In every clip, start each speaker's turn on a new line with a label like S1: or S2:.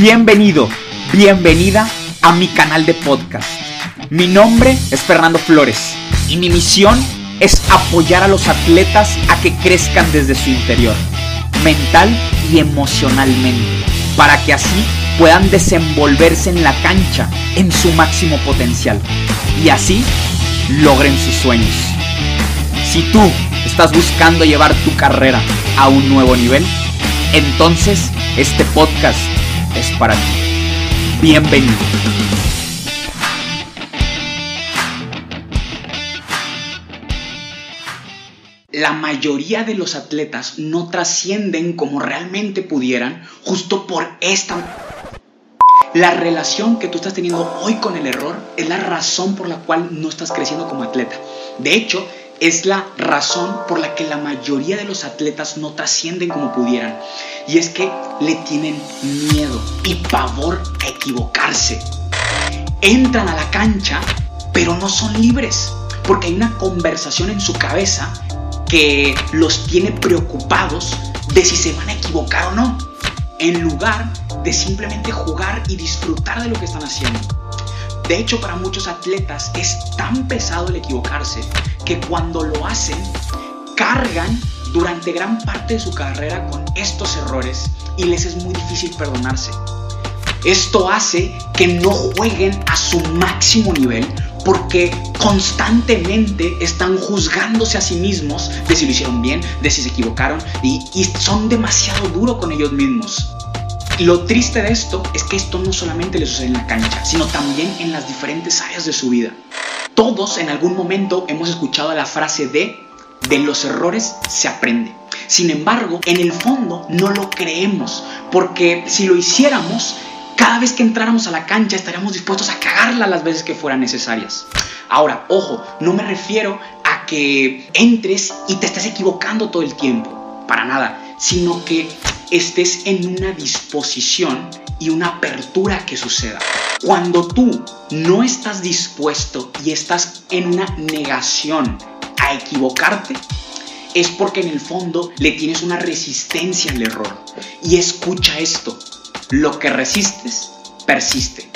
S1: Bienvenido, bienvenida a mi canal de podcast. Mi nombre es Fernando Flores y mi misión es apoyar a los atletas a que crezcan desde su interior, mental y emocionalmente, para que así puedan desenvolverse en la cancha en su máximo potencial y así logren sus sueños. Si tú estás buscando llevar tu carrera a un nuevo nivel, entonces este podcast es para ti. Bienvenido. La mayoría de los atletas no trascienden como realmente pudieran justo por esta... La relación que tú estás teniendo hoy con el error es la razón por la cual no estás creciendo como atleta. De hecho, es la razón por la que la mayoría de los atletas no trascienden como pudieran. Y es que le tienen miedo y pavor a equivocarse. Entran a la cancha, pero no son libres, porque hay una conversación en su cabeza que los tiene preocupados de si se van a equivocar o no, en lugar de simplemente jugar y disfrutar de lo que están haciendo. De hecho, para muchos atletas es tan pesado el equivocarse que cuando lo hacen, cargan durante gran parte de su carrera con estos errores y les es muy difícil perdonarse. Esto hace que no jueguen a su máximo nivel porque constantemente están juzgándose a sí mismos de si lo hicieron bien, de si se equivocaron y, son demasiado duros con ellos mismos. Lo triste de esto es que esto no solamente le sucede en la cancha, sino también en las diferentes áreas de su vida. Todos en algún momento hemos escuchado la frase de de los errores se aprende. Sin embargo, en el fondo no lo creemos, porque si lo hiciéramos, cada vez que entráramos a la cancha estaríamos dispuestos a cagarla las veces que fueran necesarias. Ahora, ojo, no me refiero a que entres y te estés equivocando todo el tiempo, para nada, sino que estés en una disposición y una apertura que suceda. Cuando tú no estás dispuesto y estás en una negación a equivocarte, es porque en el fondo le tienes una resistencia al error. Y escucha esto, lo que resistes, persiste.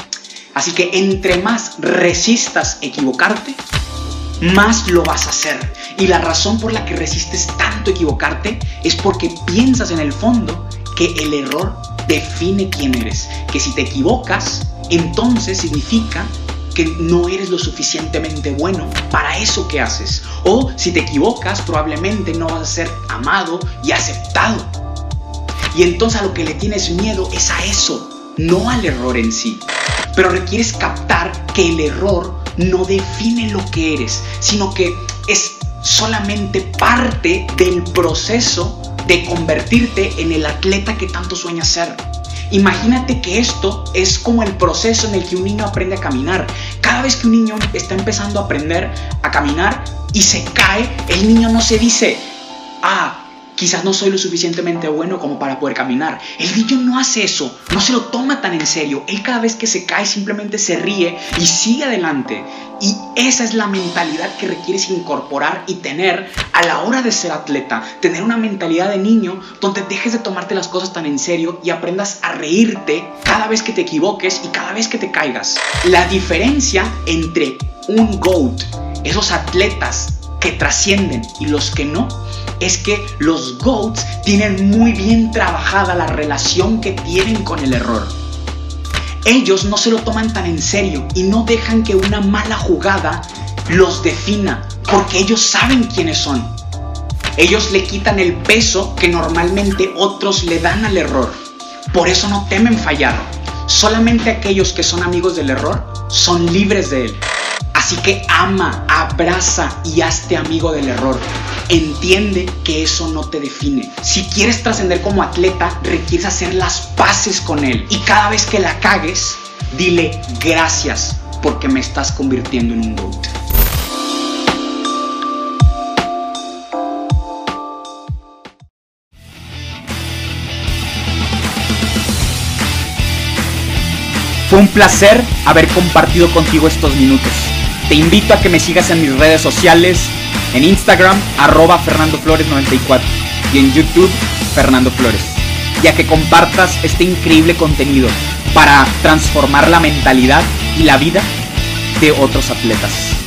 S1: Así que entre más resistas equivocarte, más lo vas a hacer. Y la razón por la que resistes tanto equivocarte es porque piensas en el fondo que el error define quién eres. Que si te equivocas, entonces significa que no eres lo suficientemente bueno para eso que haces. O si te equivocas, probablemente no vas a ser amado y aceptado. Y entonces a lo que le tienes miedo es a eso, no al error en sí. Pero requieres captar que el error no define lo que eres, sino que es solamente parte del proceso de convertirte en el atleta que tanto sueñas ser. Imagínate que esto es como el proceso en el que un niño aprende a caminar. Cada vez que un niño está empezando a aprender a caminar y se cae, el niño no se dice, ah, Quizás no soy lo suficientemente bueno como para poder caminar. El niño no hace eso, no se lo toma tan en serio. Él cada vez que se cae simplemente se ríe y sigue adelante. Y esa es la mentalidad que requieres incorporar y tener a la hora de ser atleta. Tener una mentalidad de niño donde dejes de tomarte las cosas tan en serio y aprendas a reírte cada vez que te equivoques y cada vez que te caigas. La diferencia entre un GOAT, esos atletas que trascienden y los que no, es que los GOATs tienen muy bien trabajada la relación que tienen con el error. Ellos no se lo toman tan en serio y no dejan que una mala jugada los defina, porque ellos saben quiénes son. Ellos le quitan el peso que normalmente otros le dan al error. Por eso no temen fallar. Solamente aquellos que son amigos del error son libres de él. Así que ama, abraza y hazte amigo del error. Entiende que eso no te define. Si quieres trascender como atleta, requieres hacer las paces con él. Y cada vez que la cagues, dile gracias porque me estás convirtiendo en un GOAT. Fue un placer haber compartido contigo estos minutos. Te invito a que me sigas en mis redes sociales, en Instagram, arroba Fernando Flores 94. y en YouTube Fernando Flores, ya que compartas este increíble contenido para transformar la mentalidad y la vida de otros atletas.